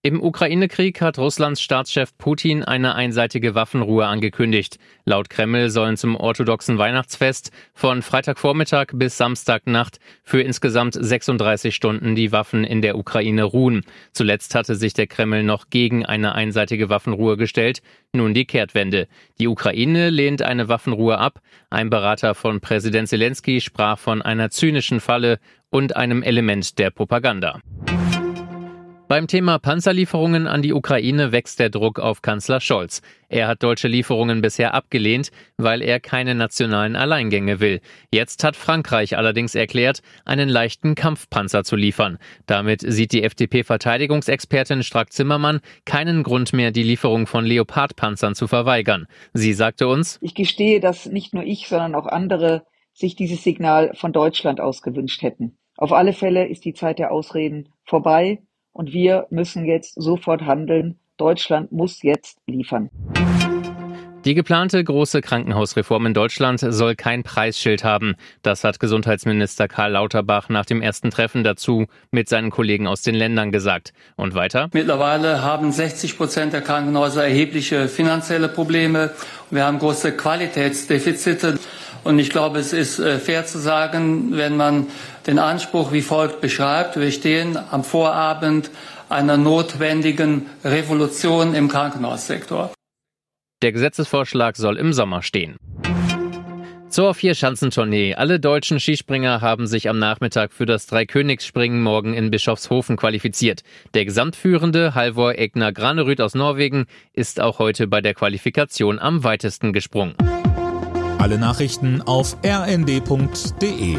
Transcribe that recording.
Im Ukraine-Krieg hat Russlands Staatschef Putin eine einseitige Waffenruhe angekündigt. Laut Kreml sollen zum orthodoxen Weihnachtsfest von Freitagvormittag bis Samstagnacht für insgesamt 36 Stunden die Waffen in der Ukraine ruhen. Zuletzt hatte sich der Kreml noch gegen eine einseitige Waffenruhe gestellt. Nun die Kehrtwende. Die Ukraine lehnt eine Waffenruhe ab. Ein Berater von Präsident Zelensky sprach von einer zynischen Falle und einem Element der Propaganda. Beim Thema Panzerlieferungen an die Ukraine wächst der Druck auf Kanzler Scholz. Er hat deutsche Lieferungen bisher abgelehnt, weil er keine nationalen Alleingänge will. Jetzt hat Frankreich allerdings erklärt, einen leichten Kampfpanzer zu liefern. Damit sieht die FDP-Verteidigungsexpertin Strack-Zimmermann keinen Grund mehr, die Lieferung von Leopard-Panzern zu verweigern. Sie sagte uns, Ich gestehe, dass nicht nur ich, sondern auch andere sich dieses Signal von Deutschland aus gewünscht hätten. Auf alle Fälle ist die Zeit der Ausreden vorbei. Und wir müssen jetzt sofort handeln. Deutschland muss jetzt liefern. Die geplante große Krankenhausreform in Deutschland soll kein Preisschild haben. Das hat Gesundheitsminister Karl Lauterbach nach dem ersten Treffen dazu mit seinen Kollegen aus den Ländern gesagt. Und weiter? Mittlerweile haben 60 Prozent der Krankenhäuser erhebliche finanzielle Probleme. Wir haben große Qualitätsdefizite. Und ich glaube, es ist äh, fair zu sagen, wenn man den Anspruch wie folgt beschreibt, wir stehen am Vorabend einer notwendigen Revolution im Krankenhaussektor. Der Gesetzesvorschlag soll im Sommer stehen. Zur Vier-Schanzentournee. Alle deutschen Skispringer haben sich am Nachmittag für das Dreikönigsspringen morgen in Bischofshofen qualifiziert. Der Gesamtführende Halvor Egner Granerüth aus Norwegen ist auch heute bei der Qualifikation am weitesten gesprungen. Alle Nachrichten auf rnd.de